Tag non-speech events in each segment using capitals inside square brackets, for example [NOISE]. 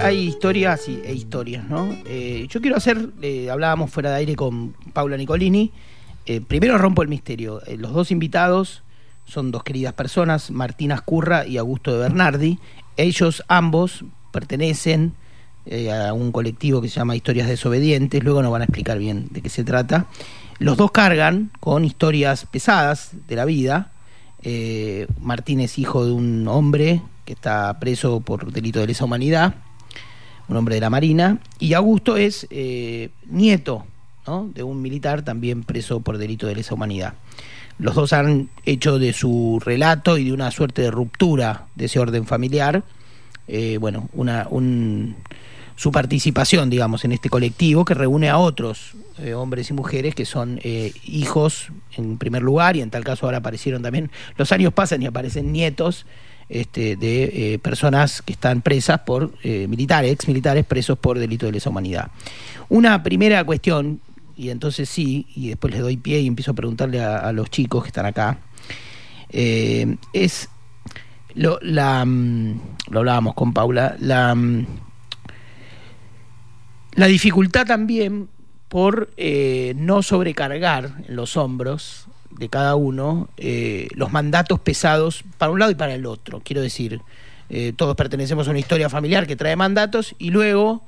hay, historias y, e historias, ¿no? Eh, yo quiero hacer, eh, hablábamos fuera de aire con Paula Nicolini. Eh, primero rompo el misterio. los dos invitados son dos queridas personas, Martina Escurra y Augusto de Bernardi. Ellos ambos pertenecen a un colectivo que se llama Historias Desobedientes. Luego nos van a explicar bien de qué se trata. Los dos cargan con historias pesadas de la vida. Martín es hijo de un hombre que está preso por delito de lesa humanidad, un hombre de la Marina, y Augusto es eh, nieto de un militar también preso por delito de lesa humanidad. Los dos han hecho de su relato y de una suerte de ruptura de ese orden familiar, eh, bueno, una, su participación, digamos, en este colectivo que reúne a otros eh, hombres y mujeres que son hijos en primer lugar y en tal caso ahora aparecieron también, los años pasan y aparecen nietos este, de eh, personas que están presas por eh, militares, ex militares presos por delito de lesa humanidad. Una primera cuestión, y entonces sí, y después les doy pie y empiezo a preguntarle a, los chicos que están acá, eh, es lo, la, mm, lo hablábamos con Paula, la, mm, la dificultad también por no sobrecargar los hombros de cada uno eh, los mandatos pesados para un lado y para el otro. Quiero decir, eh, todos pertenecemos a una historia familiar que trae mandatos y luego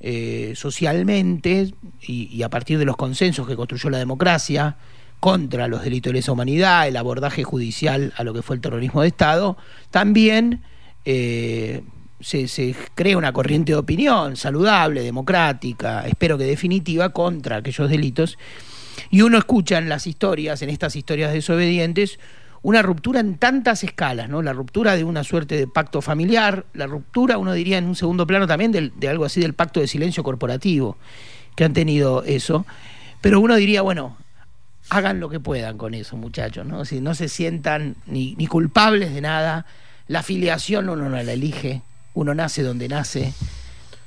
eh, socialmente y, a partir de los consensos que construyó la democracia contra los delitos de lesa humanidad, el abordaje judicial a lo que fue el terrorismo de Estado, también se, se, crea una corriente de opinión saludable, democrática, espero que definitiva, contra aquellos delitos y uno escucha en las historias, en estas historias desobedientes, una ruptura en tantas escalas, ¿no? La ruptura de una suerte de pacto familiar, la ruptura, uno diría en un segundo plano también de, algo así del pacto de silencio corporativo, que han tenido eso. Pero uno diría, bueno, hagan lo que puedan con eso, muchachos, ¿no? Si no se sientan ni, ni culpables de nada, la afiliación uno no la elige, uno nace donde nace,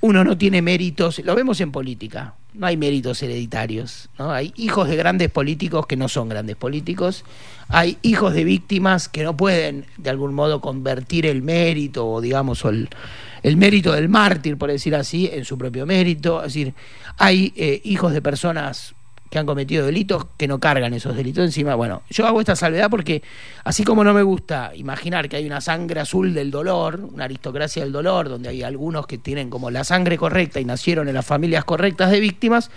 uno no tiene méritos, lo vemos en política, no hay méritos hereditarios, ¿no? Hay hijos de grandes políticos que no son grandes políticos, hay hijos de víctimas que no pueden de algún modo convertir el mérito o digamos el, el mérito del mártir, por decir así, en su propio mérito, es decir, hay eh, hijos de personas que han cometido delitos que no cargan esos delitos encima. Bueno, yo hago esta salvedad porque así como no me gusta imaginar que hay una sangre azul del dolor, una aristocracia del dolor, donde hay algunos que tienen como la sangre correcta y nacieron en las familias correctas de víctimas,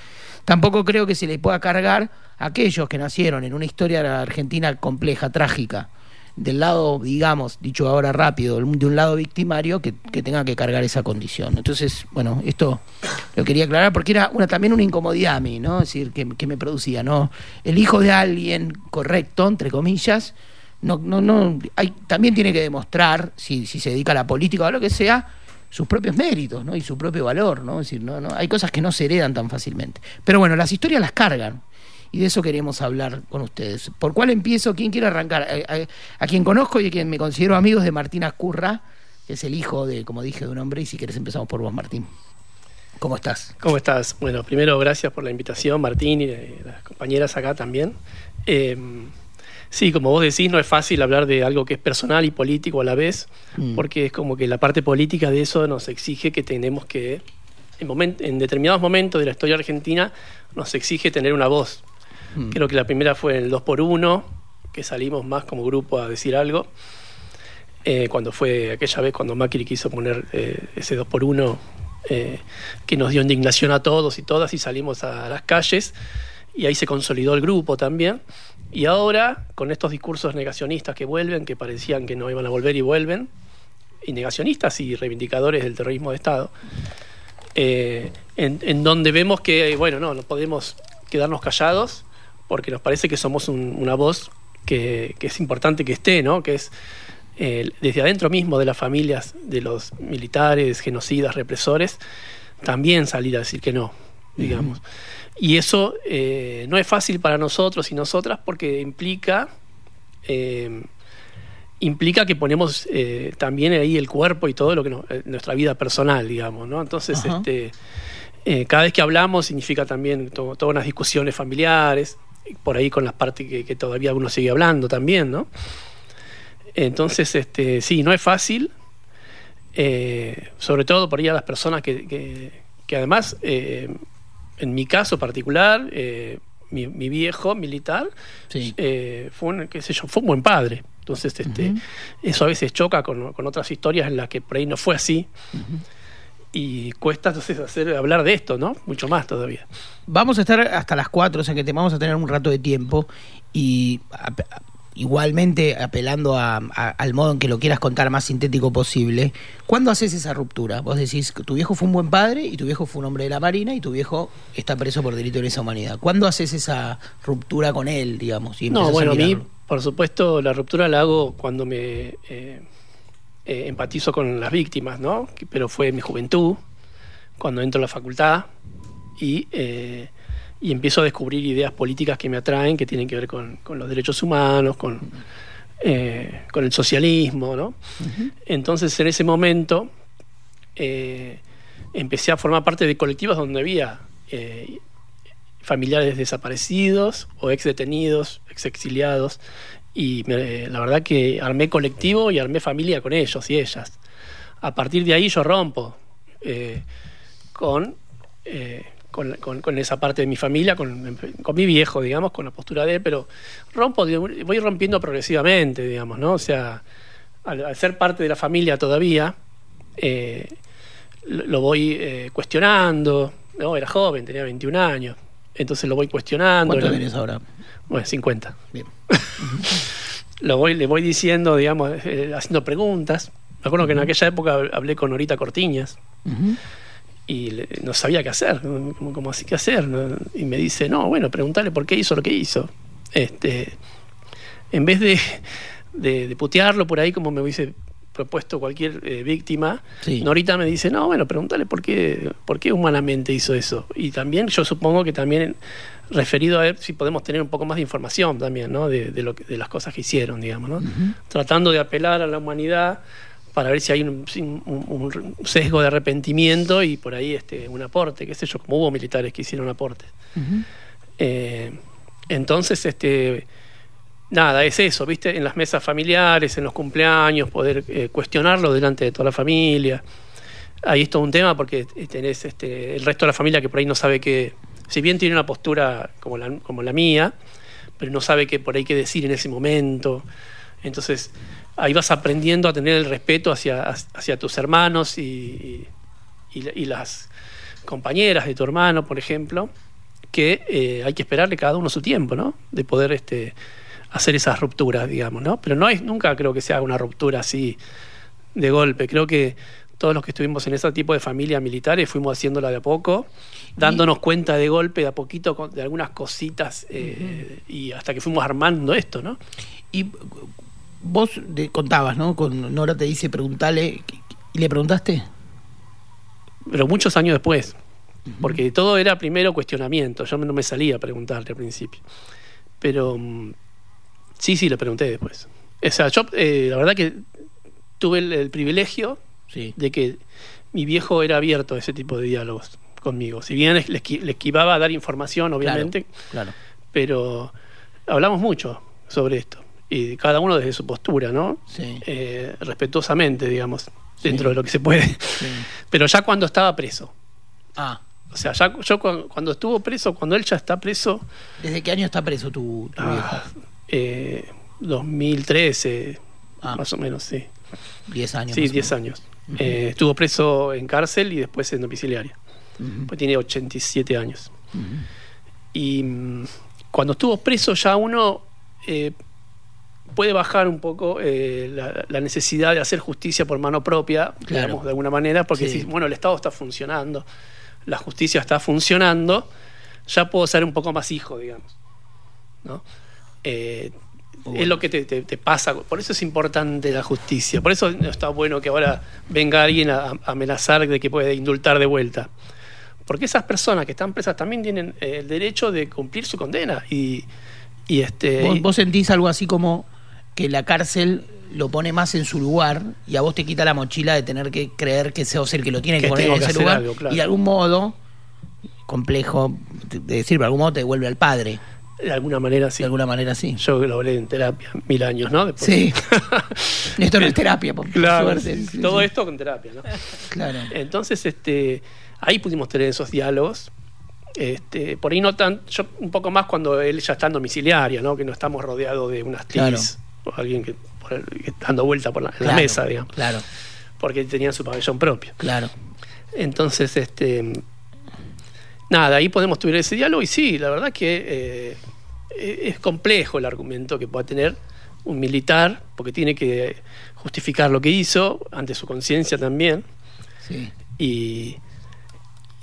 tampoco creo que se le pueda cargar a aquellos que nacieron en una historia argentina compleja, trágica, del lado, digamos, dicho ahora rápido, de un lado victimario que, tenga que cargar esa condición. Entonces, bueno, esto lo quería aclarar porque era una, también una incomodidad a mí, ¿no? Es decir, que, me producía, ¿no? El hijo de alguien correcto, entre comillas, no, no, no, hay, también tiene que demostrar, si, si se dedica a la política o a lo que sea, sus propios méritos, ¿no? Y su propio valor, ¿no? Es decir, no, no, hay cosas que no se heredan tan fácilmente. Pero bueno, las historias las cargan y de eso queremos hablar con ustedes. ¿Por cuál empiezo? ¿Quién quiere arrancar? A, quien conozco y a quien me considero amigos de Martín Ascurra, que es el hijo de, como dije, de un hombre, y si quieres empezamos por vos, Martín. ¿Cómo estás? ¿Cómo estás? Bueno, primero gracias por la invitación, Martín, y las compañeras acá también. Em, sí, como vos decís, no es fácil hablar de algo que es personal y político a la vez, mm. porque es como que la parte política de eso nos exige que tenemos que, en, en determinados momentos de la historia argentina, nos exige tener una voz Mm. Creo que la primera fue en el 2 por 1 que salimos más como grupo a decir algo. Eh, cuando fue aquella vez cuando Macri quiso poner eh, ese 2 por 1 eh, que nos dio indignación a todos y todas y salimos a las calles y ahí se consolidó el grupo también. Y ahora, con estos discursos negacionistas que vuelven, que parecían que no iban a volver y vuelven, y negacionistas y reivindicadores del terrorismo de Estado, en, en, donde vemos que, bueno, no, no podemos quedarnos callados porque nos parece que somos una voz que, es importante que esté, ¿no? que es eh, desde adentro mismo de las familias de los militares, genocidas, represores, también salir a decir que no, digamos. Y eso eh, no es fácil para nosotros y nosotras porque implica, eh, implica que ponemos también ahí el cuerpo y todo lo que nuestra vida personal, digamos, ¿no? Entonces, este, cada vez que hablamos significa también todas unas discusiones familiares, por ahí con las partes que, todavía uno sigue hablando también, ¿no? Entonces, este, sí, no es fácil. eh, sobre todo por ahí a las personas que, que, además, eh, en mi caso particular, eh, mi, viejo militar fue, un, qué sé yo, fue un buen padre. Entonces, este, eso a veces choca con, con, otras historias en las que por ahí no fue así. Y cuesta entonces hacer, hablar de esto, ¿no? Mucho más todavía. Vamos a estar hasta las 4, o sea que te vamos a tener un rato de tiempo. Y igualmente apelando al modo en que lo quieras contar más sintético posible, ¿cuándo haces esa ruptura? Vos decís que tu viejo fue un buen padre y tu viejo fue un hombre de la Marina y tu viejo está preso por delito de lesa humanidad. ¿Cuándo haces esa ruptura con él, digamos? no, bueno, a, mí, por supuesto, la ruptura la hago cuando me eh, eh, empatizo con las víctimas, ¿no? Pero fue mi juventud, cuando entro a la facultad y... Eh, y empiezo a descubrir ideas políticas que me atraen, que tienen que ver con, los derechos humanos, con, eh, con el socialismo. ¿no? Entonces, en ese momento, empecé a formar parte de colectivos donde había familiares desaparecidos o ex detenidos, ex exiliados, y la verdad que armé colectivo y armé familia con ellos y ellas. A partir de ahí yo rompo con con, esa parte de mi familia, con, mi viejo, digamos, con la postura de él, pero rompo, voy rompiendo progresivamente, digamos, ¿no? O sea, al, ser parte de la familia todavía, eh, lo, voy eh, cuestionando, ¿no? Era joven, tenía 21 años, entonces lo voy cuestionando. ¿Cuánto tienes ahora? Bueno, 50. Bien. [LAUGHS] lo voy, le voy diciendo, digamos, eh, haciendo preguntas. Me acuerdo que en aquella época hablé con Norita Cortiñas y no sabía qué hacer, como, así qué hacer. Y me dice, no, bueno, preguntarle por qué hizo lo que hizo. Este, en vez de, de, putearlo por ahí como me hubiese propuesto cualquier eh, víctima, Norita me dice, no, bueno, pregúntale por qué, por qué humanamente hizo eso. Y también yo supongo que también referido a ver si podemos tener un poco más de información también, ¿no? De, lo de las cosas que hicieron, digamos, ¿no? Tratando de apelar a la humanidad para ver si hay un, sesgo de arrepentimiento y por ahí este, un aporte, qué sé yo, como hubo militares que hicieron aportes. Eh, entonces, este, nada, es eso, ¿viste? En las mesas familiares, en los cumpleaños, poder eh, cuestionarlo delante de toda la familia. Ahí es todo un tema porque tenés este, el resto de la familia que por ahí no sabe que, si bien tiene una postura como la, mía, pero no sabe qué por ahí qué decir en ese momento. Entonces, ahí vas aprendiendo a tener el respeto hacia, tus hermanos y, las compañeras de tu hermano, por ejemplo, que eh, hay que esperarle cada uno su tiempo, ¿no? De poder este, hacer esas rupturas, digamos, ¿no? Pero no nunca creo que sea una ruptura así de golpe. Creo que todos los que estuvimos en ese tipo de familias militares fuimos haciéndola de a poco, dándonos cuenta de golpe, de a poquito, de algunas cositas, eh, y hasta que fuimos armando esto, ¿no? Y vos contabas, ¿no? Con Nora te dice, preguntale, ¿y le preguntaste? Pero muchos años después, porque todo era primero cuestionamiento, yo no me salía a preguntarle al principio. Pero mm, sí, sí, le pregunté después. O sea, yo eh, la verdad que tuve el, privilegio de que mi viejo era abierto a ese tipo de diálogos conmigo. Si bien le, esquivaba a dar información, obviamente, claro. pero hablamos mucho sobre esto y cada uno desde su postura, ¿no? Sí. Eh, respetuosamente, digamos, dentro de lo que se puede. [LAUGHS] Pero ya cuando estaba preso. Ah. O sea, ya yo cuando estuvo preso, cuando él ya está preso. ¿Desde qué año está preso tu, tu ah, eh, 2013, ah. más o menos, sí. Diez años. Sí, diez años. Eh, estuvo preso en cárcel y después en domiciliaria. Pues tiene 87 años. Y mm, cuando estuvo preso ya uno eh, puede bajar un poco eh, la, necesidad de hacer justicia por mano propia, digamos, de alguna manera, porque si, bueno, el Estado está funcionando, la justicia está funcionando, ya puedo ser un poco más hijo, digamos. ¿no? Es lo que te, pasa, por eso es importante la justicia, por eso está bueno que ahora venga alguien a, amenazar de que puede indultar de vuelta. Porque esas personas que están presas también tienen eh, el derecho de cumplir su condena. Y, y este, ¿Vos sentís algo así como que la cárcel lo pone más en su lugar y a vos te quita la mochila de tener que creer que sos el que lo tiene que, poner en ese lugar y de algún modo complejo de decir, pero de algún modo te devuelve al padre. De alguna manera sí. De alguna manera sí. Yo lo hablé en terapia mil años, ¿no? Sí. [LAUGHS] esto no es terapia, por claro, todo esto con terapia, ¿no? Claro. Entonces, este, ahí pudimos tener esos diálogos. Este, por ahí no tan, yo un poco más cuando él ya está en domiciliaria, ¿no? Que no estamos rodeados de unas TIS o alguien que, dando vuelta por la, mesa, digamos. Claro. Porque tenían su pabellón propio. Claro. Entonces, este nada, ahí podemos tener ese diálogo y sí, la verdad que eh, es complejo el argumento que pueda tener un militar, porque tiene que justificar lo que hizo ante su conciencia también. Sí. Y,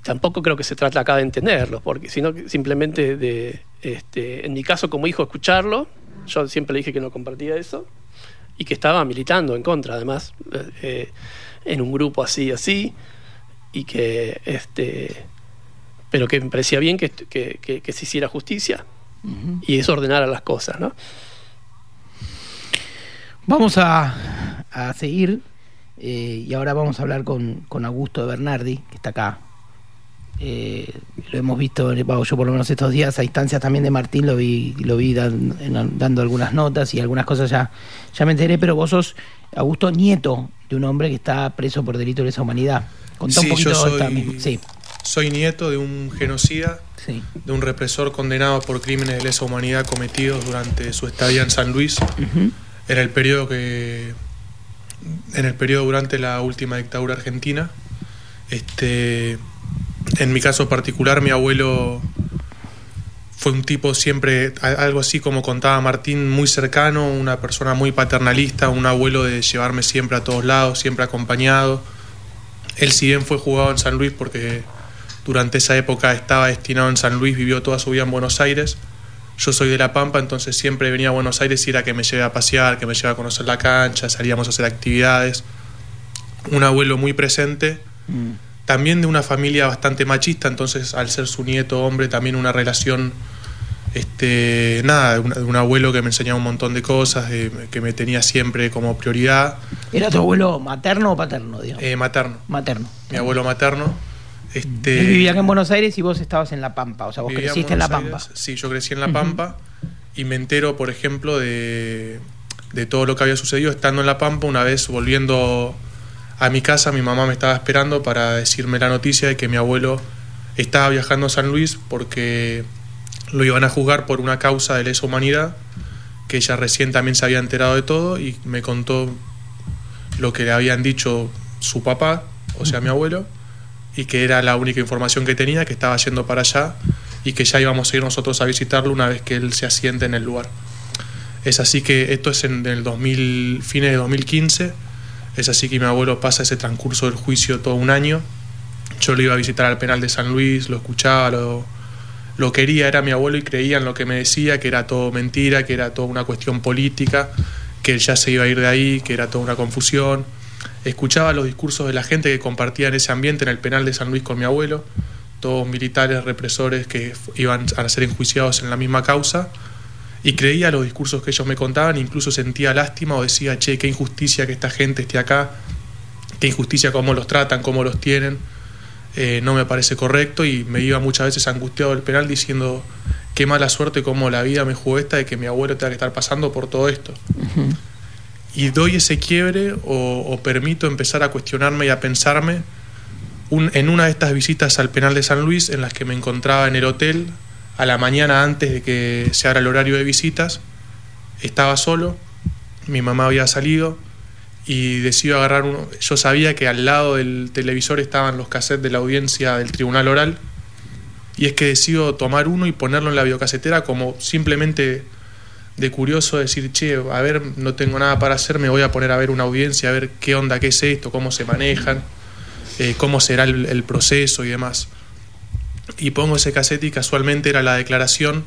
tampoco creo que se trata acá de entenderlo, porque sino simplemente de, este, en mi caso como hijo, escucharlo. Yo siempre le dije que no compartía eso y que estaba militando en contra, además, eh, en un grupo así, así, y que este pero que me parecía bien que, se hiciera justicia y eso ordenara las cosas, ¿no? Vamos a, seguir eh, y ahora vamos a hablar con, Augusto de Bernardi, que está acá. Eh, lo hemos visto, yo por lo menos estos días, a instancias también de Martín, lo vi, lo vi dando algunas notas y algunas cosas ya, ya me enteré, pero vos sos Augusto nieto de un hombre que está preso por delito de lesa humanidad. Contá un poquito también. Sí. Soy nieto de un genocida, de un represor condenado por crímenes de lesa humanidad cometidos durante su estadía en San Luis. En el periodo que. En el periodo durante la última dictadura argentina. Este. En mi caso particular, mi abuelo fue un tipo siempre, algo así como contaba Martín, muy cercano, una persona muy paternalista, un abuelo de llevarme siempre a todos lados, siempre acompañado. Él si bien fue jugado en San Luis porque durante esa época estaba destinado en San Luis, vivió toda su vida en Buenos Aires. Yo soy de La Pampa, entonces siempre venía a Buenos Aires y era que me lleve a pasear, que me lleve a conocer la cancha, salíamos a hacer actividades. Un abuelo muy presente, mm. también de una familia bastante machista, entonces al ser su nieto hombre, también una relación, este, nada, un, abuelo que me enseñaba un montón de cosas, que me tenía siempre como prioridad. ¿Era tu abuelo materno o paterno? Eh, materno. Materno. Mi abuelo materno este, Él vivía en Buenos Aires y vos estabas en La Pampa, o sea, vos creciste en, La Pampa. sí, yo crecí en La Pampa y me entero, por ejemplo, de, todo lo que había sucedido estando en La Pampa. Una vez volviendo a mi casa, mi mamá me estaba esperando para decirme la noticia de que mi abuelo estaba viajando a San Luis porque lo iban a juzgar por una causa de lesa humanidad, que ella recién también se había enterado de todo y me contó lo que le habían dicho su papá, o sea, mi abuelo y que era la única información que tenía, que estaba yendo para allá y que ya íbamos a ir nosotros a visitarlo una vez que él se asiente en el lugar. Es así que esto es en el 2000, fines de 2015, es así que mi abuelo pasa ese transcurso del juicio todo un año. Yo lo iba a visitar al penal de San Luis, lo escuchaba, lo, lo quería, era mi abuelo y creía en lo que me decía, que era todo mentira, que era toda una cuestión política, que él ya se iba a ir de ahí, que era toda una confusión escuchaba los discursos de la gente que compartía en ese ambiente en el penal de San Luis con mi abuelo, todos militares, represores que iban a ser enjuiciados en la misma causa, y creía los discursos que ellos me contaban, incluso sentía lástima o decía, che, qué injusticia que esta gente esté acá, qué injusticia cómo los tratan, cómo los tienen, eh, no me parece correcto y me iba muchas veces angustiado del penal diciendo, qué mala suerte cómo la vida me jugó esta de que mi abuelo tenga que estar pasando por todo esto y doy ese quiebre o, permito empezar a cuestionarme y a pensarme en una de estas visitas al penal de San Luis en las que me encontraba en el hotel a la mañana antes de que se abra el horario de visitas, estaba solo, mi mamá había salido y decido agarrar uno, yo sabía que al lado del televisor estaban los cassettes de la audiencia del tribunal oral y es que decido tomar uno y ponerlo en la videocasetera como simplemente de curioso decir, che, a ver, no tengo nada para hacer, me voy a poner a ver una audiencia, a ver qué onda, qué es esto, cómo se manejan, eh, cómo será el, proceso y demás. Y pongo ese cassette y casualmente era la declaración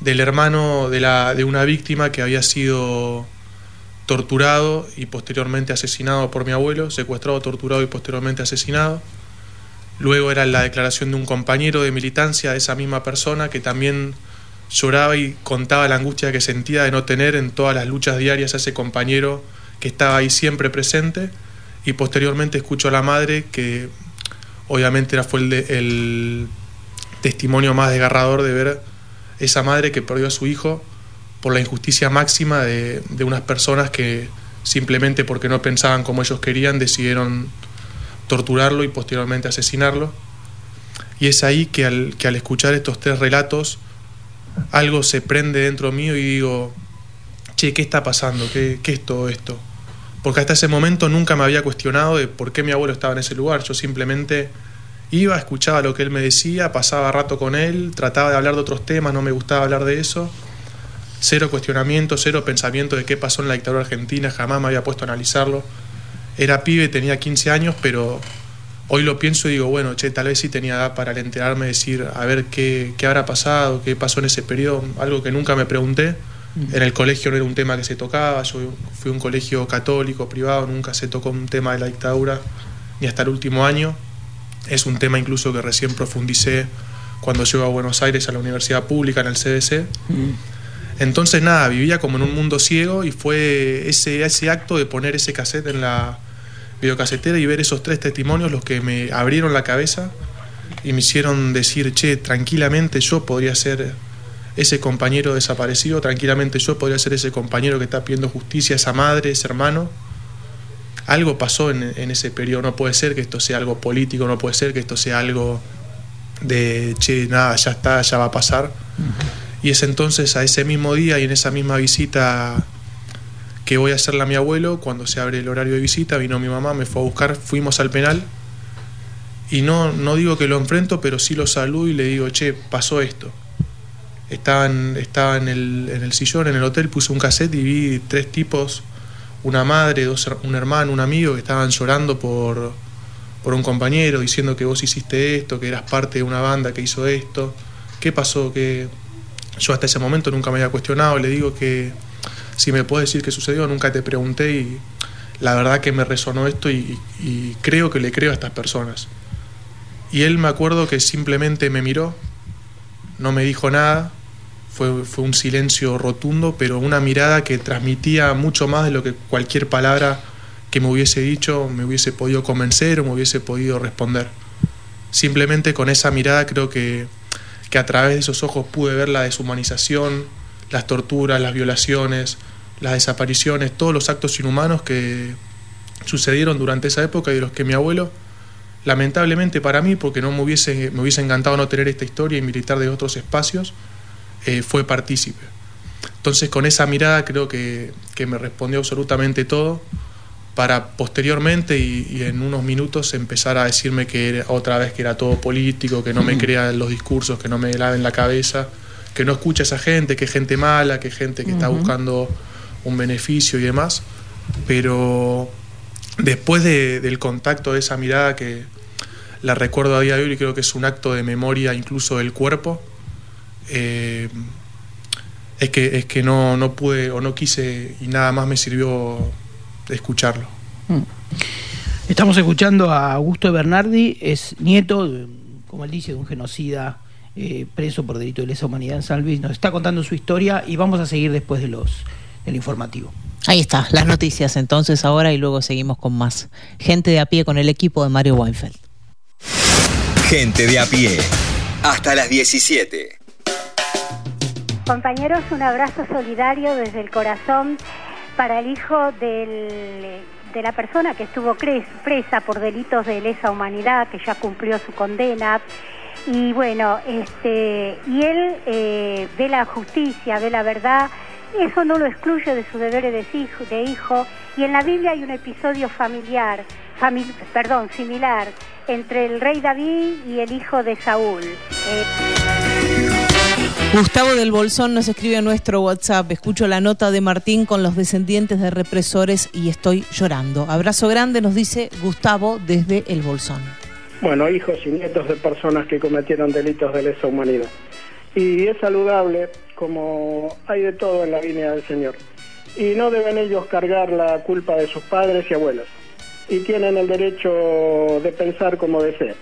del hermano de, la, de una víctima que había sido torturado y posteriormente asesinado por mi abuelo, secuestrado, torturado y posteriormente asesinado. Luego era la declaración de un compañero de militancia de esa misma persona que también lloraba y contaba la angustia que sentía de no tener en todas las luchas diarias a ese compañero que estaba ahí siempre presente. Y posteriormente escucho a la madre que obviamente fue el, testimonio más desgarrador de ver esa madre que perdió a su hijo por la injusticia máxima de, unas personas que simplemente porque no pensaban como ellos querían decidieron torturarlo y posteriormente asesinarlo. Y es ahí que al, que al escuchar estos tres relatos, algo se prende dentro mío y digo, che, ¿qué está pasando? ¿Qué, ¿Qué, es todo esto? Porque hasta ese momento nunca me había cuestionado de por qué mi abuelo estaba en ese lugar. Yo simplemente iba, escuchaba lo que él me decía, pasaba rato con él, trataba de hablar de otros temas, no me gustaba hablar de eso. Cero cuestionamiento, cero pensamiento de qué pasó en la dictadura argentina, jamás me había puesto a analizarlo. Era pibe, tenía 15 años, pero hoy lo pienso y digo, bueno, che, tal vez sí tenía edad para enterarme, decir, a ver qué, qué habrá pasado, qué pasó en ese periodo, algo que nunca me pregunté. Mm. En el colegio no era un tema que se tocaba, yo fui a un colegio católico, privado, nunca se tocó un tema de la dictadura, ni hasta el último año. Es un tema incluso que recién profundicé cuando llego a Buenos Aires a la universidad pública en el CDC. Mm. Entonces nada, vivía como en un mundo ciego y fue ese, ese acto de poner ese cassette en la videocasetera y ver esos tres testimonios los que me abrieron la cabeza y me hicieron decir, che, tranquilamente yo podría ser ese compañero desaparecido, tranquilamente yo podría ser ese compañero que está pidiendo justicia, esa madre, ese hermano algo pasó en, ese periodo, no puede ser que esto sea algo político, no puede ser que esto sea algo de, che, nada, ya está, ya va a pasar. Y es entonces a ese mismo día y en esa misma visita que voy a hacerle a mi abuelo, cuando se abre el horario de visita, vino mi mamá, me fue a buscar, fuimos al penal. Y no, no digo que lo enfrento, pero sí lo saludo y le digo, che, pasó esto. Estaba en, en, el, en el sillón, en el hotel, puse un cassette y vi tres tipos una madre, dos, un hermano, un amigo que estaban llorando por, por un compañero, diciendo que vos hiciste esto, que eras parte de una banda que hizo esto. ¿Qué pasó? Que yo hasta ese momento nunca me había cuestionado, le digo que si me puedes decir qué sucedió, nunca te pregunté y la verdad que me resonó esto y, y creo que le creo a estas personas. Y él me acuerdo que simplemente me miró, no me dijo nada, fue, un silencio rotundo, pero una mirada que transmitía mucho más de lo que cualquier palabra que me hubiese dicho me hubiese podido convencer o me hubiese podido responder. Simplemente con esa mirada creo que, que a través de esos ojos pude ver la deshumanización, las torturas, las violaciones, las desapariciones, todos los actos inhumanos que sucedieron durante esa época y de los que mi abuelo, lamentablemente para mí, porque no me hubiese, me hubiese encantado no tener esta historia y militar de otros espacios, eh, fue partícipe. Entonces con esa mirada creo que, me respondió absolutamente todo para posteriormente y, en unos minutos empezar a decirme que otra vez que era todo político, que no me crea los discursos, que no me laven la cabeza, que no escucha a esa gente, que gente mala, que gente que está buscando un beneficio y demás. Pero después del contacto de esa mirada que la recuerdo a día de hoy y creo que es un acto de memoria incluso del cuerpo, eh, es que, es que no, no pude o no quise y nada más me sirvió escucharlo. Mm. Estamos escuchando a Augusto Bernardi, es nieto, como él dice, de un genocida eh, preso por delito de lesa humanidad en San Luis. Nos está contando su historia y vamos a seguir después de los del informativo. Ahí está, las noticias entonces ahora y luego seguimos con más. Gente de a pie con el equipo de Mario Weinfeld. Gente de a pie. Hasta las 17. Compañeros, un abrazo solidario desde el corazón para el hijo de la persona que estuvo presa por delitos de lesa humanidad, que ya cumplió su condena. Y bueno, este, y él eh, ve la justicia, ve la verdad, eso no lo excluye de sus deberes de hijo, de hijo. Y en la Biblia hay un episodio familiar, perdón, similar, entre el rey David y el hijo de Saúl. Eh, Gustavo del Bolsón nos escribe a nuestro WhatsApp. Escucho la nota de Martín con los descendientes de represores y estoy llorando. Abrazo grande, nos dice Gustavo desde el Bolsón. Bueno, hijos y nietos de personas que cometieron delitos de lesa humanidad. Y es saludable como hay de todo en la línea del Señor. Y no deben ellos cargar la culpa de sus padres y abuelos. Y tienen el derecho de pensar como desean.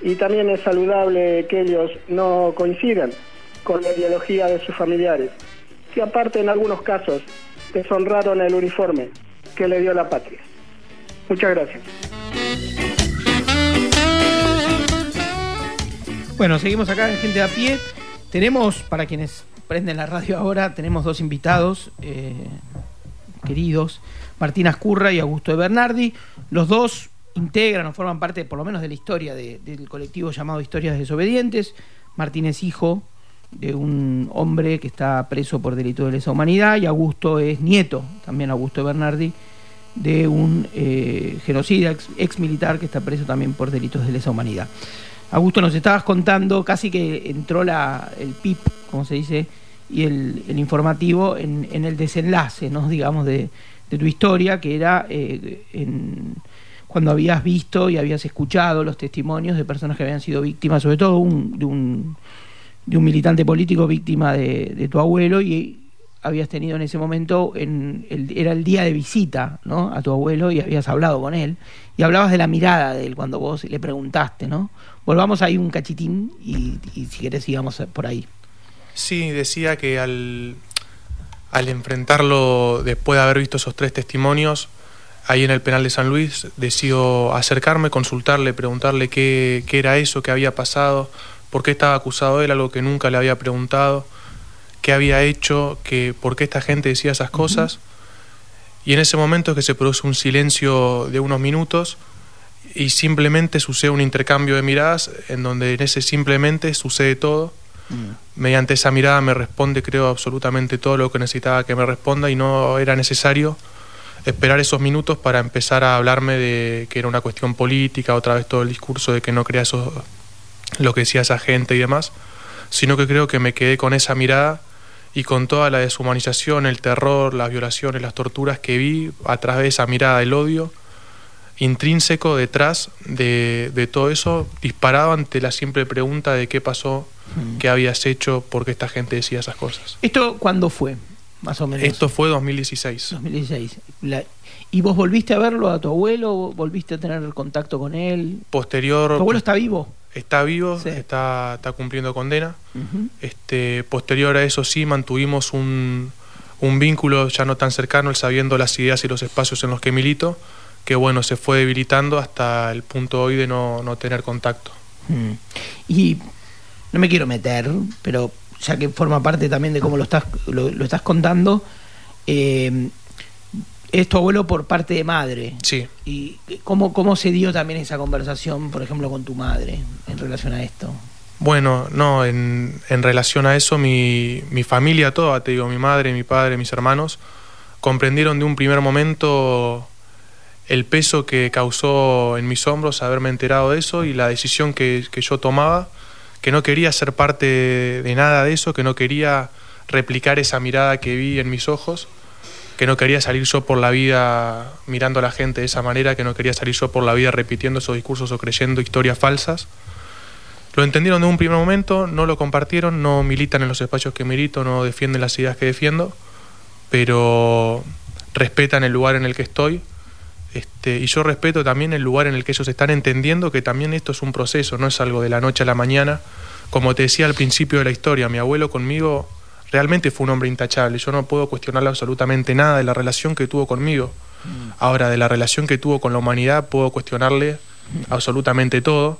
Y también es saludable que ellos no coincidan con la ideología de sus familiares, que aparte en algunos casos deshonraron el uniforme que le dio la patria. Muchas gracias. Bueno, seguimos acá en Gente a Pie. Tenemos, para quienes prenden la radio ahora, tenemos dos invitados eh, queridos, Martín Ascurra y Augusto de Bernardi. Los dos integran o forman parte, por lo menos, de la historia del colectivo llamado Historias Desobedientes. Martín es hijo de un hombre que está preso por delito de lesa humanidad y Augusto es nieto, también Augusto de Bernardi, de un eh, genocida ex, militar que está preso también por delitos de lesa humanidad. Augusto, nos estabas contando, casi que entró la, el PIP, como se dice, y el, informativo en, el desenlace, ¿no? digamos, de, tu historia, que era eh, cuando habías visto y habías escuchado los testimonios de personas que habían sido víctimas, sobre todo de, un, de un militante político víctima de, tu abuelo, y habías tenido en ese momento, en era el día de visita ¿no? a tu abuelo y habías hablado con él, y hablabas de la mirada de él cuando vos le preguntaste, ¿no? Volvamos ahí un cachitín y, y si querés sigamos por ahí. Sí, decía que al, al enfrentarlo después de haber visto esos tres testimonios, ahí en el penal de San Luis, decido acercarme, consultarle, preguntarle qué, qué, era eso, qué había pasado, por qué estaba acusado él, algo que nunca le había preguntado, qué había hecho, que, por qué esta gente decía esas cosas. Y en ese momento es que se produce un silencio de unos minutos y simplemente sucede un intercambio de miradas en donde en ese simplemente sucede todo Mm. Mediante esa mirada me responde, creo, absolutamente todo lo que necesitaba que me responda y no era necesario esperar esos minutos para empezar a hablarme de que era una cuestión política, otra vez todo el discurso de que no crea eso, lo que decía esa gente y demás, sino que creo que me quedé con esa mirada y con toda la deshumanización, el terror, las violaciones, las torturas que vi a través de esa mirada, el odio intrínseco detrás de, de todo eso, disparado ante la simple pregunta de qué pasó Mm. qué habías hecho, por qué esta gente decía esas cosas. ¿Esto cuándo fue, más o menos? Esto fue 2016. 2016. ¿Y vos volviste a verlo a tu abuelo? ¿Volviste a tener contacto con él? Posterior... ¿Tu abuelo está vivo? Está vivo, está, está cumpliendo condena. este, posterior a eso sí mantuvimos un, un vínculo ya no tan cercano, el sabiendo las ideas y los espacios en los que milito, que bueno, se fue debilitando hasta el punto hoy de no, no tener contacto. Mm. Y no me quiero meter, pero ya que forma parte también de cómo lo estás, lo, estás contando, eh, es tu abuelo por parte de madre. Sí. ¿Y cómo, cómo se dio también esa conversación, por ejemplo, con tu madre en relación a esto? Bueno, no, en, en relación a eso, mi, mi familia toda, te digo, mi madre, mi padre, mis hermanos, comprendieron de un primer momento el peso que causó en mis hombros haberme enterado de eso y la decisión que, que yo tomaba que no quería ser parte de nada de eso, que no quería replicar esa mirada que vi en mis ojos, que no quería salir yo por la vida mirando a la gente de esa manera, que no quería salir yo por la vida repitiendo esos discursos o creyendo historias falsas. Lo entendieron de un primer momento, no lo compartieron, no militan en los espacios que milito, no defienden las ideas que defiendo, pero respetan el lugar en el que estoy este, y yo respeto también el lugar en el que ellos están entendiendo que también esto es un proceso, no es algo de la noche a la mañana. Como te decía al principio de la historia, mi abuelo conmigo realmente fue un hombre intachable. Yo no puedo cuestionarle absolutamente nada de la relación que tuvo conmigo. Ahora, de la relación que tuvo con la humanidad, puedo cuestionarle absolutamente todo,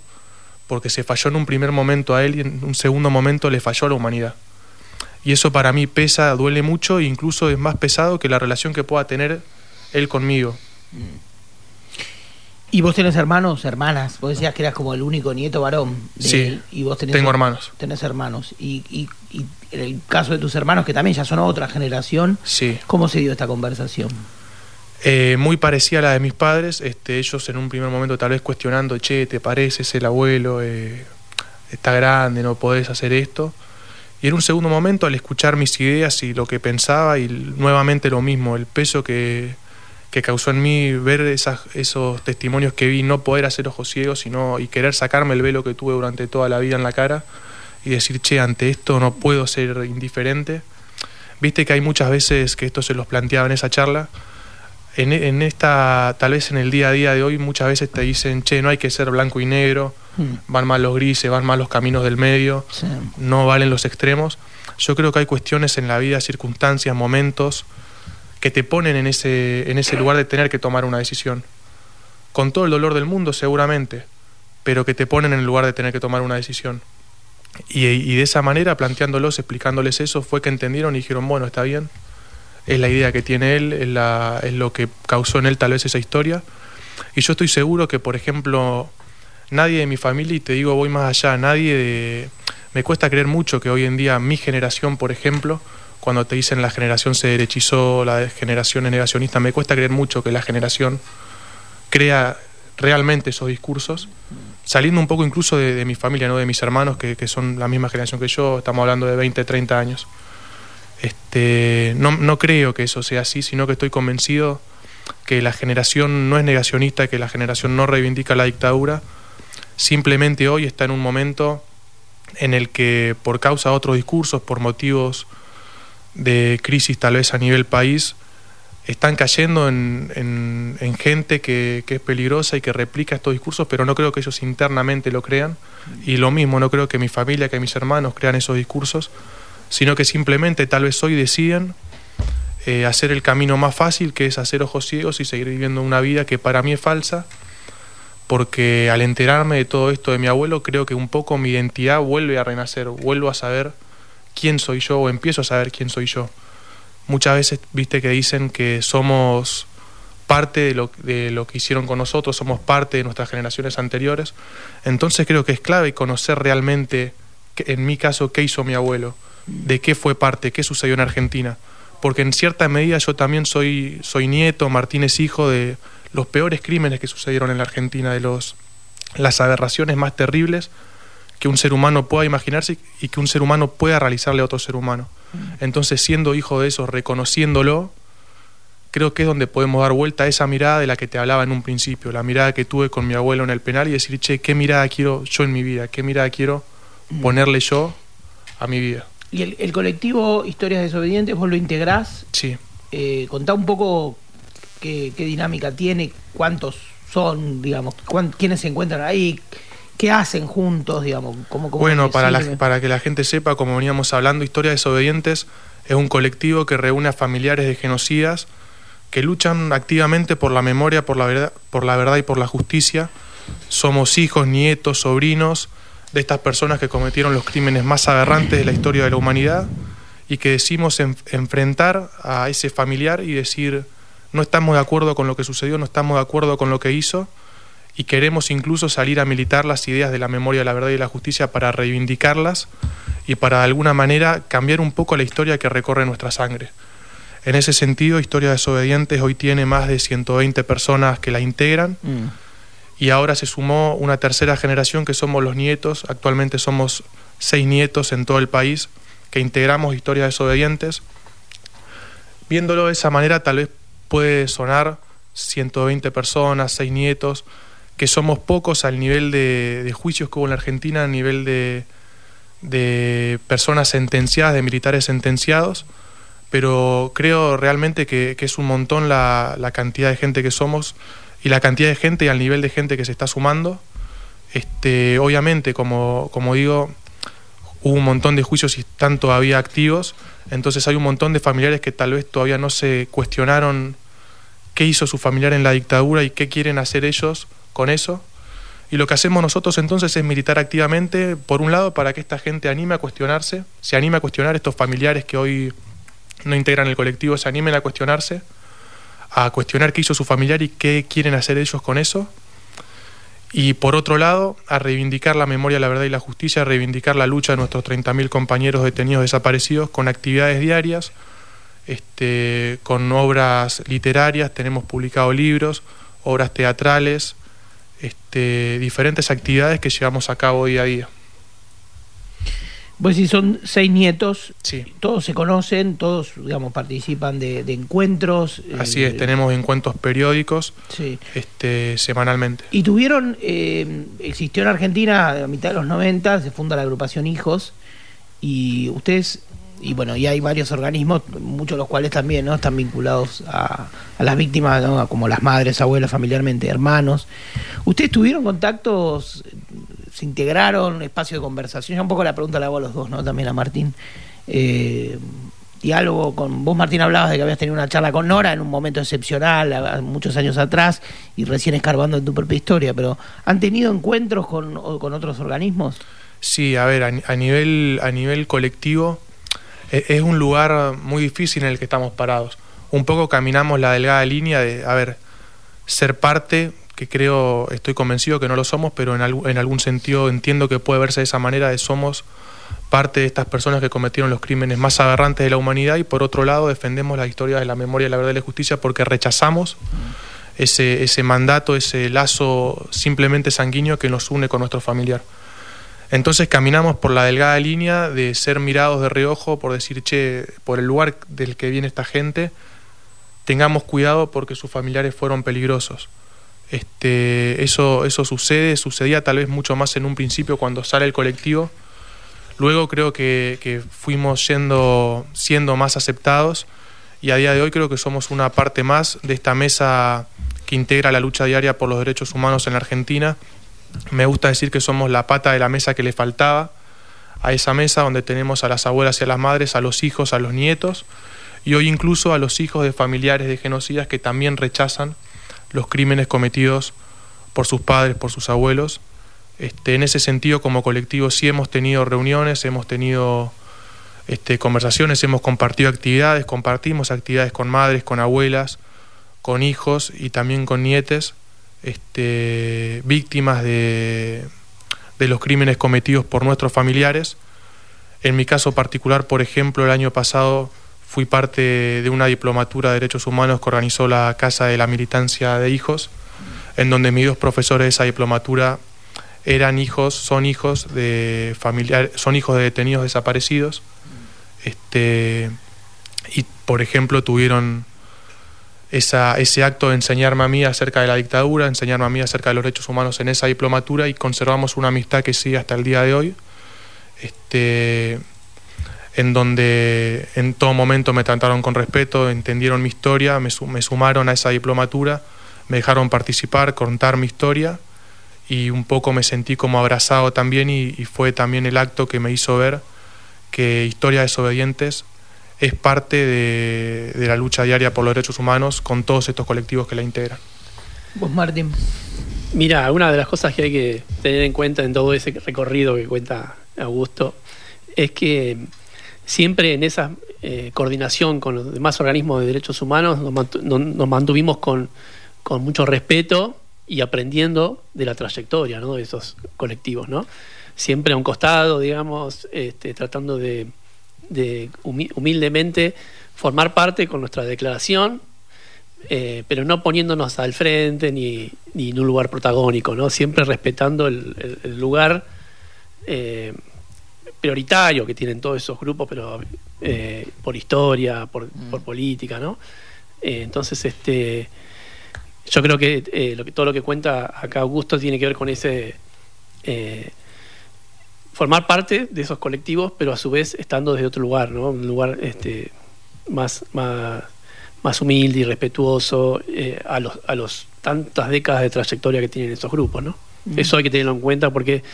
porque se falló en un primer momento a él y en un segundo momento le falló a la humanidad. Y eso para mí pesa, duele mucho e incluso es más pesado que la relación que pueda tener él conmigo. ¿Y vos tenés hermanos, hermanas? Vos decías que eras como el único nieto varón. sí, y vos tengo hermanos. Tenés hermanos. Y, en el caso de tus hermanos, que también ya son otra generación, sí. ¿cómo se dio esta conversación? Eh, muy parecida a la de mis padres. Este, ellos en un primer momento tal vez cuestionando, che, ¿te pareces el abuelo? Eh, está grande, no podés hacer esto. Y en un segundo momento, al escuchar mis ideas y lo que pensaba, y nuevamente lo mismo, el peso que, que causó en mí ver esos testimonios que vi, no poder hacer ojos ciegos sino, y querer sacarme el velo que tuve durante toda la vida en la cara y decir, che, ante esto no puedo ser indiferente. Viste que hay muchas veces que esto se los planteaba en esa charla. En, esta, tal vez en el día a día de hoy, muchas veces te dicen, che, no hay que ser blanco y negro, hmm. van mal los grises, van mal los caminos del medio, no valen los extremos. Yo creo que hay cuestiones en la vida, circunstancias, momentos, que te ponen en ese, en ese lugar de tener que tomar una decisión. Con todo el dolor del mundo seguramente, pero que te ponen en el lugar de tener que tomar una decisión. Y, de esa manera, planteándolos, explicándoles eso, fue que entendieron y dijeron, bueno, está bien, es la idea que tiene él, es, la, es lo que causó en él tal vez esa historia. Y yo estoy seguro que, por ejemplo, nadie de mi familia, y te digo, voy más allá, nadie de... Me cuesta creer mucho que hoy en día mi generación, por ejemplo, cuando te dicen la generación se derechizó, la generación es negacionista, me cuesta creer mucho que la generación crea realmente esos discursos, saliendo un poco incluso de, mi familia, no de mis hermanos, que, que, son la misma generación que yo, estamos hablando de 20, 30 años. Este, no, no creo que eso sea así, sino que estoy convencido que la generación no es negacionista, que la generación no reivindica la dictadura, simplemente hoy está en un momento en el que por causa de otros discursos, por motivos de crisis tal vez a nivel país, están cayendo en, en, en gente que, que, es peligrosa y que replica estos discursos, pero no creo que ellos internamente lo crean. Y lo mismo, no creo que mi familia, que mis hermanos crean esos discursos, sino que simplemente tal vez hoy deciden eh, hacer el camino más fácil, que es hacer ojos ciegos y seguir viviendo una vida que para mí es falsa, porque al enterarme de todo esto de mi abuelo, creo que un poco mi identidad vuelve a renacer, vuelvo a saber quién soy yo o empiezo a saber quién soy yo. Muchas veces, viste, que dicen que somos parte de lo, de lo que hicieron con nosotros, somos parte de nuestras generaciones anteriores. Entonces creo que es clave conocer realmente, en mi caso, qué hizo mi abuelo, de qué fue parte, qué sucedió en Argentina. Porque en cierta medida yo también soy, soy nieto, Martínez hijo de los peores crímenes que sucedieron en la Argentina, de los, las aberraciones más terribles que un ser humano pueda imaginarse y que un ser humano pueda realizarle a otro ser humano. Entonces, siendo hijo de eso, reconociéndolo, creo que es donde podemos dar vuelta a esa mirada de la que te hablaba en un principio, la mirada que tuve con mi abuelo en el penal y decir, che, ¿qué mirada quiero yo en mi vida? ¿Qué mirada quiero ponerle yo a mi vida? ¿Y el, el colectivo Historias Desobedientes vos lo integrás? Sí. Eh, contá un poco qué, qué, dinámica tiene, cuántos son, digamos, cuán, quiénes se encuentran ahí, ¿Qué hacen juntos, digamos? ¿Cómo, cómo bueno, para, la, para que la gente sepa, como veníamos hablando, Historia Desobedientes es un colectivo que reúne a familiares de genocidas que luchan activamente por la memoria, por la verdad, por la verdad y por la justicia. Somos hijos, nietos, sobrinos de estas personas que cometieron los crímenes más aberrantes de la historia de la humanidad y que decimos en, enfrentar a ese familiar y decir, no estamos de acuerdo con lo que sucedió, no estamos de acuerdo con lo que hizo y queremos incluso salir a militar las ideas de la memoria, la verdad y la justicia para reivindicarlas y para de alguna manera cambiar un poco la historia que recorre nuestra sangre. En ese sentido, Historia Desobedientes hoy tiene más de 120 personas que la integran mm. y ahora se sumó una tercera generación que somos los nietos, actualmente somos seis nietos en todo el país que integramos Historias Desobedientes. Viéndolo de esa manera tal vez puede sonar 120 personas, seis nietos, que somos pocos al nivel de, juicios que hubo en la Argentina, a nivel de, personas sentenciadas, de militares sentenciados, pero creo realmente que, es un montón la, la, cantidad de gente que somos y la cantidad de gente y al nivel de gente que se está sumando. Este, obviamente, como, como digo, hubo un montón de juicios y están todavía activos, entonces hay un montón de familiares que tal vez todavía no se cuestionaron qué hizo su familiar en la dictadura y qué quieren hacer ellos con eso. Y lo que hacemos nosotros entonces es militar activamente, por un lado, para que esta gente anime a cuestionarse, se anime a cuestionar estos familiares que hoy no integran el colectivo, se animen a cuestionarse, a cuestionar qué hizo su familiar y qué quieren hacer ellos con eso. Y por otro lado, a reivindicar la memoria, la verdad y la justicia, a reivindicar la lucha de nuestros 30.000 compañeros detenidos desaparecidos con actividades diarias, este, con obras literarias, tenemos publicado libros, obras teatrales, este, diferentes actividades que llevamos a cabo día a día. Pues si son seis nietos, sí. todos se conocen, todos digamos participan de, de encuentros. Así eh, es, tenemos encuentros periódicos sí. este, semanalmente. Y tuvieron, eh, existió en Argentina a mitad de los 90, se funda la agrupación Hijos, y ustedes y bueno, y hay varios organismos, muchos de los cuales también ¿no? están vinculados a, a las víctimas, ¿no? como las madres, abuelas, familiarmente, hermanos. ¿Ustedes tuvieron contactos, se integraron, espacio de conversación? Ya un poco la pregunta la hago a los dos, ¿no? También a Martín. Eh, diálogo con vos, Martín, hablabas de que habías tenido una charla con Nora en un momento excepcional, muchos años atrás, y recién escarbando en tu propia historia, pero ¿han tenido encuentros con, con otros organismos? Sí, a ver, a, nivel, a nivel colectivo es un lugar muy difícil en el que estamos parados. Un poco caminamos la delgada línea de, a ver, ser parte, que creo, estoy convencido que no lo somos, pero en, en algún sentido entiendo que puede verse de esa manera, de somos parte de estas personas que cometieron los crímenes más aberrantes de la humanidad y por otro lado defendemos la historia de la memoria, la verdad y la justicia porque rechazamos ese, ese mandato, ese lazo simplemente sanguíneo que nos une con nuestro familiar. Entonces caminamos por la delgada línea de ser mirados de reojo, por decir, che, por el lugar del que viene esta gente, tengamos cuidado porque sus familiares fueron peligrosos. Este, eso, eso sucede, sucedía tal vez mucho más en un principio cuando sale el colectivo. Luego creo que, fuimos yendo, siendo más aceptados y a día de hoy creo que somos una parte más de esta mesa que integra la lucha diaria por los derechos humanos en la Argentina me gusta decir que somos la pata de la mesa que le faltaba a esa mesa donde tenemos a las abuelas y a las madres, a los hijos, a los nietos y hoy incluso a los hijos de familiares de genocidas que también rechazan los crímenes cometidos por sus padres, por sus abuelos. Este, en ese sentido, como colectivo, sí hemos tenido reuniones, hemos tenido este, conversaciones, hemos compartido actividades, compartimos actividades con madres, con abuelas, con hijos y también con nietes este, víctimas de, de los crímenes cometidos por nuestros familiares. En mi caso particular, por ejemplo, el año pasado fui parte de una diplomatura de derechos humanos que organizó la Casa de la Militancia de Hijos, en donde mis dos profesores de esa diplomatura eran hijos, son hijos de familiares, son hijos de detenidos desaparecidos. Este, y por ejemplo tuvieron ese acto de enseñarme a mí acerca de la dictadura, enseñarme a mí acerca de los derechos humanos en esa diplomatura y conservamos una amistad que sigue hasta el día de hoy, este, en donde en todo momento me trataron con respeto, entendieron mi historia, me, sumaron a esa diplomatura, me dejaron participar, contar mi historia y un poco me sentí como abrazado también y, y fue también el acto que me hizo ver que Historia Desobedientes es parte de, la lucha diaria por los derechos humanos con todos estos colectivos que la integran. Vos, Martín. Mira, una de las cosas que hay que tener en cuenta en todo ese recorrido que cuenta Augusto es que siempre en esa eh, coordinación con los demás organismos de derechos humanos nos, mantuvimos con, mucho respeto y aprendiendo de la trayectoria de esos colectivos. ¿no? Siempre a un costado, digamos, este, tratando de de humildemente formar parte con nuestra declaración, eh, pero no poniéndonos al frente ni, en un lugar protagónico, ¿no? siempre respetando el, lugar eh, prioritario que tienen todos esos grupos, pero eh, por historia, por, mm. por política, ¿no? entonces, este, yo creo que, lo que todo lo que cuenta acá Augusto tiene que ver con ese formar parte de esos colectivos, pero a su vez estando desde otro lugar, ¿no? Un lugar este, más, más, más humilde y respetuoso eh, a, los, a los tantas décadas de trayectoria que tienen esos grupos, ¿no? Mm. Eso hay que tenerlo en cuenta porque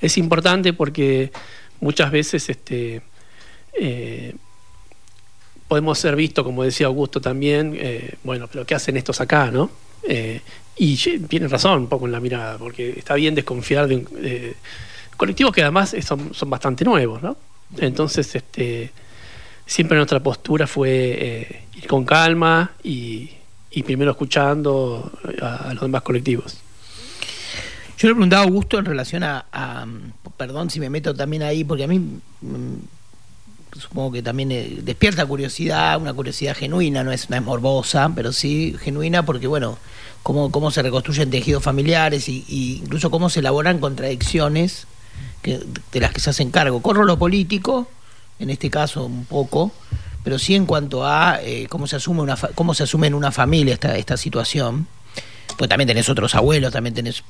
es importante porque muchas veces este, eh, podemos ser vistos, como decía Augusto también, eh, bueno, pero ¿qué hacen estos acá, no? y tiene razón un poco en la mirada, porque está bien desconfiar de colectivos que además son, son bastante nuevos, ¿no? Entonces, este, siempre nuestra postura fue eh, ir con calma y, primero escuchando a, los demás colectivos. Yo le preguntaba a Augusto en relación a, perdón si me meto también ahí, porque a mí mm, supongo que también eh, despierta curiosidad, una curiosidad genuina, no es, no es morbosa, pero sí genuina porque, bueno, cómo, cómo se reconstruyen tejidos familiares y incluso cómo se elaboran contradicciones de las que se hacen cargo. Corro lo político, en este caso un poco, pero sí en cuanto a eh, cómo se asume una cómo se asume en una familia esta, esta situación. Pues también tenés otros abuelos, también tenés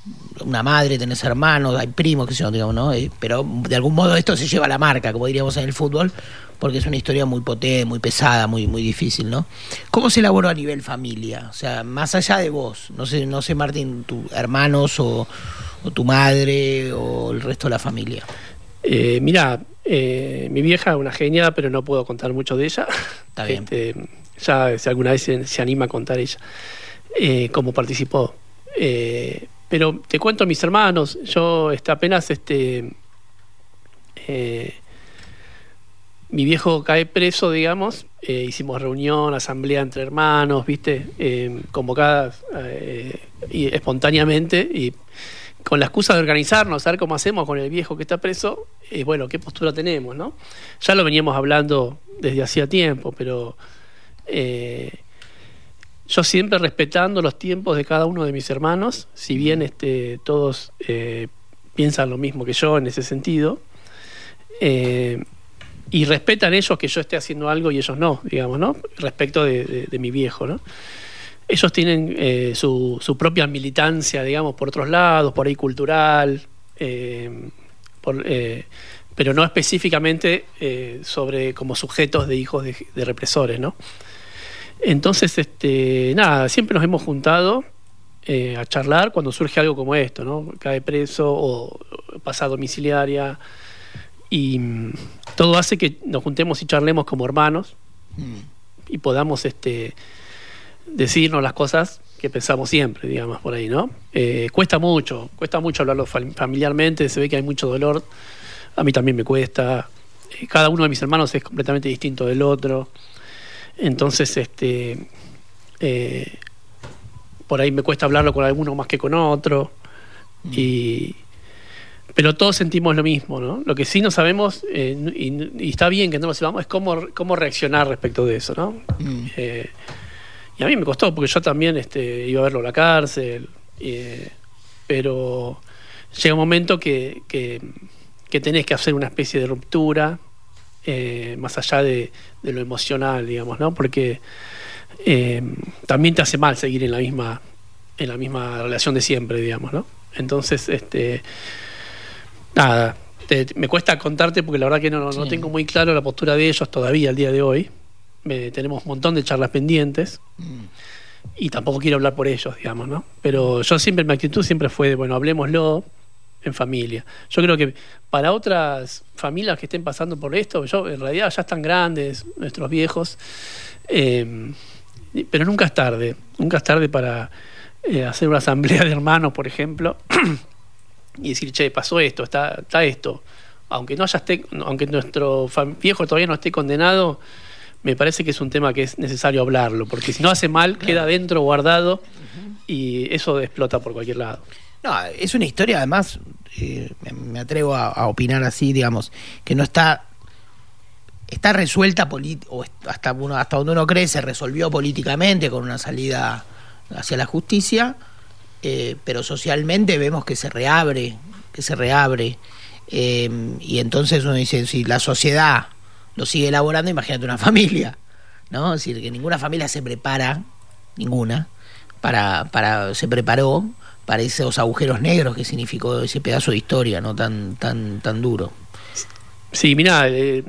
una madre, tenés hermanos, hay primos, que se digamos, ¿no? Eh, pero de algún modo esto se lleva a la marca, como diríamos en el fútbol, porque es una historia muy potente, muy pesada, muy, muy difícil, ¿no? ¿Cómo se elaboró a nivel familia? O sea, más allá de vos, no sé, no sé, Martín, tus hermanos o, o tu madre o el resto de la familia? Eh, mira, eh, mi vieja es una genia, pero no puedo contar mucho de ella. Está bien. Este, ya si alguna vez se, anima a contar ella eh, cómo participó. Eh, pero te cuento a mis hermanos, yo este, apenas este, mi viejo cae preso, digamos, eh, hicimos reunión, asamblea entre hermanos, viste, eh, convocadas y espontáneamente y con la excusa de organizarnos, saber cómo hacemos con el viejo que está preso, y bueno, qué postura tenemos, ¿no? Ya lo veníamos hablando desde hacía tiempo, pero yo siempre respetando los tiempos de cada uno de mis hermanos, si bien este, todos eh, piensan lo mismo que yo en ese sentido, eh, y respetan ellos que yo esté haciendo algo y ellos no, digamos, ¿no? Respecto de, mi viejo, ¿no? Ellos tienen eh, su, su, propia militancia, digamos, por otros lados, por ahí cultural, pero no específicamente sobre como sujetos de hijos de, de represores, ¿no? Entonces, este, nada, siempre nos hemos juntado eh, a charlar cuando surge algo como esto, ¿no? Cae preso o pasa domiciliaria. Y mm, todo hace que nos juntemos y charlemos como hermanos y podamos este, decirnos las cosas que pensamos siempre, digamos, por ahí, ¿no? Eh, cuesta mucho, cuesta mucho hablarlo familiarmente, se ve que hay mucho dolor. A mí también me cuesta. Eh, cada uno de mis hermanos es completamente distinto del otro. Entonces, este, eh, por ahí me cuesta hablarlo con alguno más que con otro. Mm. Y, pero todos sentimos lo mismo, ¿no? Lo que sí no sabemos, eh, y, está bien que no lo sepamos, es cómo, cómo reaccionar respecto de eso, ¿no? Mm. Eh, y a mí me costó, porque yo también este, iba a verlo a la cárcel, pero llega un momento que, que, que tenés que hacer una especie de ruptura eh, más allá de, lo emocional, digamos, ¿no? Porque eh, también te hace mal seguir en la misma en la misma relación de siempre, digamos, ¿no? Entonces, este, nada, me cuesta contarte porque la verdad que no, no, tengo muy claro la postura de ellos todavía al día de hoy. Tenemos un montón de charlas pendientes. Mm. Y tampoco quiero hablar por ellos, digamos, ¿no? Pero yo siempre, mi actitud siempre fue de, bueno, hablemoslo, en familia. Yo creo que para otras familias que estén pasando por esto, yo en realidad ya están grandes, nuestros viejos, eh, pero nunca es tarde, nunca es tarde para eh, hacer una asamblea de hermanos, por ejemplo, [CLEARS THROAT] y decir, che, pasó esto, está, está esto. Aunque no haya esté, aunque nuestro viejo todavía no esté condenado, me parece que es un tema que es necesario hablarlo, porque si no hace mal, queda dentro guardado y eso explota por cualquier lado. No, es una historia, además, eh, me atrevo a, opinar así, digamos, que no está está resuelta o hasta uno hasta donde uno cree se resolvió políticamente con una salida hacia la justicia eh, pero socialmente vemos que se reabre que se reabre eh, y entonces uno dice si la sociedad lo sigue elaborando imagínate una [LAUGHS] familia no es decir que ninguna familia se prepara ninguna para para se preparó para esos agujeros negros que significó ese pedazo de historia, ¿no? Tan, tan, tan duro. Sí, mira, eh,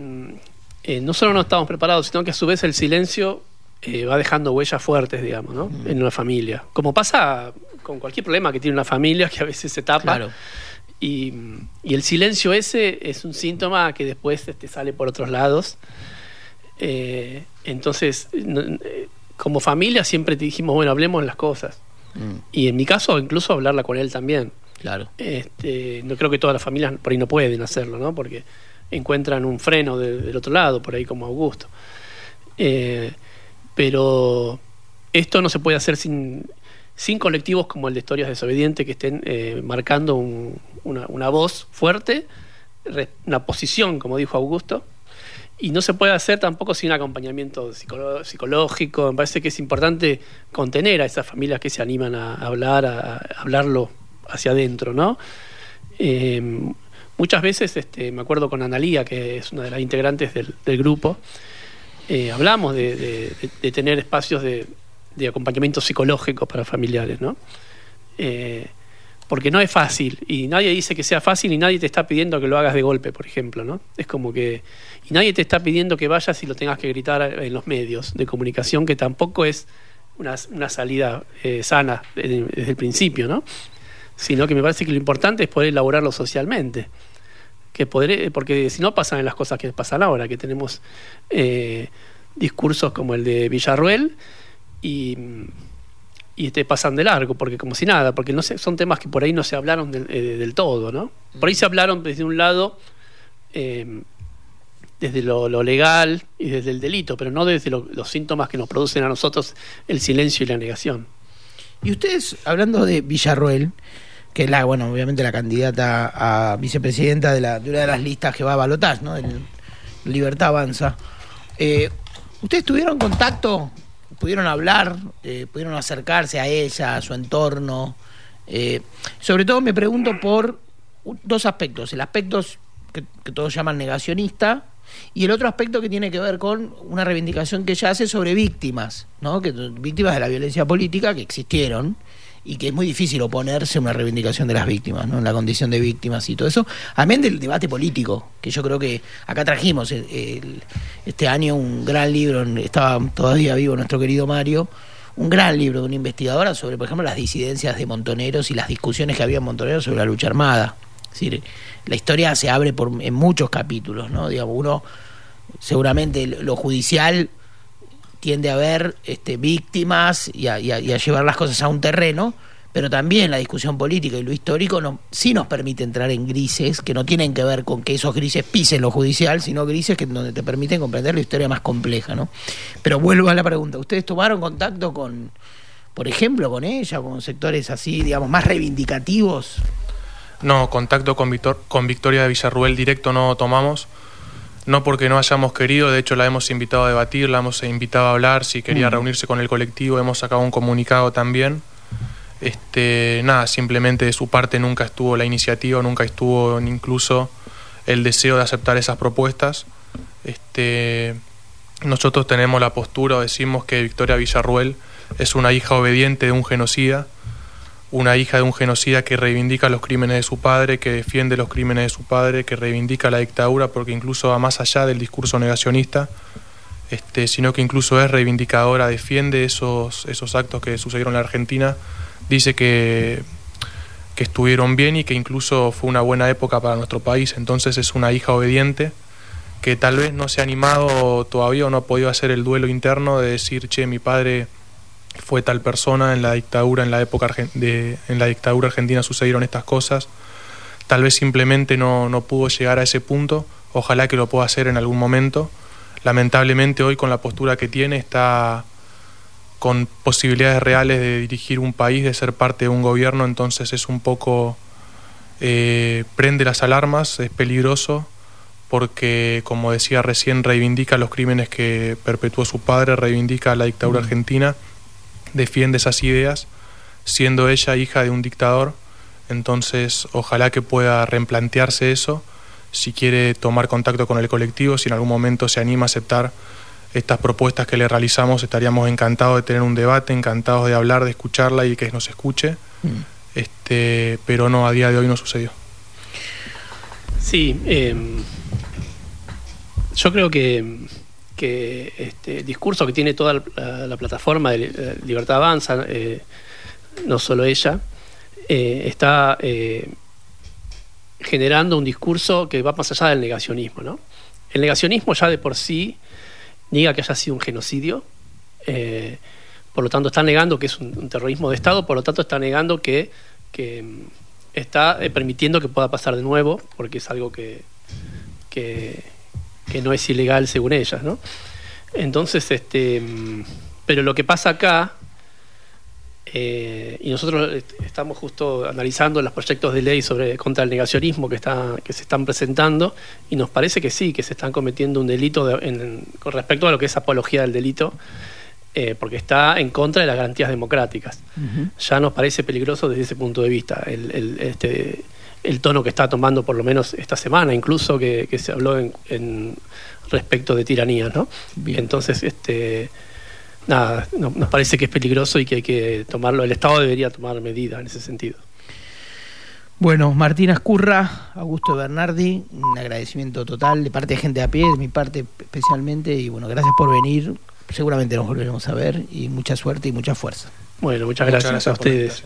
eh, no solo no estamos preparados, sino que a su vez el silencio eh, va dejando huellas fuertes, digamos, ¿no? Mm. En una familia. Como pasa con cualquier problema que tiene una familia, que a veces se tapa. Claro. Y, el silencio ese es un síntoma que después este, sale por otros lados. entonces, como familia siempre te dijimos, bueno, hablemos las cosas. Mm. Y en mi caso, incluso hablarla con él también. Claro. Este, no creo que todas las familias por ahí no pueden hacerlo, ¿no? Porque encuentran un freno del otro lado, por ahí como Augusto. Eh, pero esto no se puede hacer sin, sin colectivos como el de Historias Desobedientes que estén eh, marcando una, voz fuerte, una posición, como dijo Augusto, y no se puede hacer tampoco sin acompañamiento psicológico. Me parece que es importante contener a esas familias que se animan a hablar, a, hablarlo hacia adentro, ¿no? Em, muchas veces, este, me acuerdo con Analía, que es una de las integrantes del, grupo, eh, hablamos de, tener espacios de, acompañamiento psicológico para familiares, ¿no? Eh, porque no es fácil y nadie dice que sea fácil y nadie te está pidiendo que lo hagas de golpe, por ejemplo, ¿no? Es como que y nadie te está pidiendo que vayas y lo tengas que gritar en los medios de comunicación, que tampoco es una, salida eh, sana desde, el principio, ¿no? Sino que me parece que lo importante es poder elaborarlo socialmente. Que poder, porque si no pasan las cosas que pasan ahora, que tenemos eh, discursos como el de Villarruel y y te pasan de largo, porque como si nada, porque no sé, son temas que por ahí no se hablaron del, eh, del todo, ¿no? Por ahí se hablaron desde un lado eh, desde lo, legal y desde el delito, pero no desde los síntomas que nos producen a nosotros el silencio y la negación. Y ustedes, hablando de Villarroel, que es la, bueno, obviamente la candidata a vicepresidenta de, la, de una de las listas que va a balotar, ¿no? El Libertad Avanza. Eh, ¿Ustedes tuvieron contacto? ¿Pudieron hablar? Eh, ¿Pudieron acercarse a ella, a su entorno? Eh, sobre todo me pregunto por dos aspectos. El aspecto que, que todos llaman negacionista y el otro aspecto que tiene que ver con una reivindicación que ella hace sobre víctimas, ¿no? que, víctimas de la violencia política que existieron y que es muy difícil oponerse a una reivindicación de las víctimas, ¿no? en la condición de víctimas y todo eso, amén del debate político, que yo creo que acá trajimos este año un gran libro, estaba todavía vivo nuestro querido Mario, un gran libro de una investigadora sobre, por ejemplo, las disidencias de montoneros y las discusiones que había en montoneros sobre la lucha armada. Es decir, la historia se abre por, en muchos capítulos, ¿no? Digamos, uno, seguramente lo judicial tiende a ver este, víctimas y a, llevar las cosas a un terreno, pero también la discusión política y lo histórico no, sí nos permite entrar en grises que no tienen que ver con que esos grises pisen lo judicial, sino grises que donde te permiten comprender la historia más compleja, ¿no? Pero vuelvo a la pregunta, ¿ustedes tomaron contacto con, por ejemplo, con ella, con sectores así, digamos, más reivindicativos? No, contacto con, con Victoria de Villarruel directo no tomamos. No porque no hayamos querido, de hecho la hemos invitado a debatir, la hemos invitado a hablar, si quería mm. reunirse con el colectivo, hemos sacado un comunicado también. Este, nada, simplemente de su parte nunca estuvo la iniciativa, nunca estuvo incluso el deseo de aceptar esas propuestas. Este, nosotros tenemos la postura, decimos que Victoria Villarruel es una hija obediente de un genocida una hija de un genocida que reivindica los crímenes de su padre, que defiende los crímenes de su padre, que reivindica la dictadura, porque incluso va más allá del discurso negacionista, este, sino que incluso es reivindicadora, defiende esos, esos actos que sucedieron en la Argentina, dice que, que estuvieron bien y que incluso fue una buena época para nuestro país, entonces es una hija obediente que tal vez no se ha animado todavía o no ha podido hacer el duelo interno de decir, che, mi padre fue tal persona en la dictadura, en la época de, en la dictadura argentina sucedieron estas cosas. Tal vez simplemente no, no pudo llegar a ese punto, ojalá que lo pueda hacer en algún momento. Lamentablemente hoy con la postura que tiene está con posibilidades reales de dirigir un país, de ser parte de un gobierno, entonces es un poco, eh, prende las alarmas, es peligroso, porque como decía recién, reivindica los crímenes que perpetuó su padre, reivindica la dictadura mm. argentina defiende esas ideas, siendo ella hija de un dictador, entonces ojalá que pueda replantearse eso, si quiere tomar contacto con el colectivo, si en algún momento se anima a aceptar estas propuestas que le realizamos, estaríamos encantados de tener un debate, encantados de hablar, de escucharla y que nos escuche, mm. este, pero no, a día de hoy no sucedió. Sí, em, yo creo que que este discurso que tiene toda la, plataforma de eh, Libertad Avanza, eh, no solo ella, eh, está generando un discurso que va más allá del negacionismo. ¿no? El negacionismo ya de por sí niega que haya sido un genocidio, por lo tanto está negando que es un, terrorismo de Estado, por lo tanto está negando que, que mm, está permitiendo que pueda pasar de nuevo, porque es algo que, que que no es ilegal según ellas, ¿no? Entonces, este, pero lo que pasa acá, eh, y nosotros estamos justo analizando los proyectos de ley sobre contra el negacionismo que, está, que se están presentando, y nos parece que sí, que se están cometiendo un delito con respecto a lo que es apología del delito, eh, porque está en contra de las garantías democráticas. Ya nos parece peligroso desde ese punto de vista. el, este, el tono que está tomando por lo menos esta semana, incluso que, se habló en, respecto de tiranía, ¿no? Entonces, este nada, nos parece que es peligroso y que hay que tomarlo, el Estado debería tomar medidas en ese sentido. Bueno, Martín Ascurra, Augusto Bernardi, un agradecimiento total de parte de gente a pie, de mi parte especialmente, y bueno, gracias por venir, seguramente nos volveremos a ver, y mucha suerte y mucha fuerza. Bueno, muchas, gracias, a ustedes.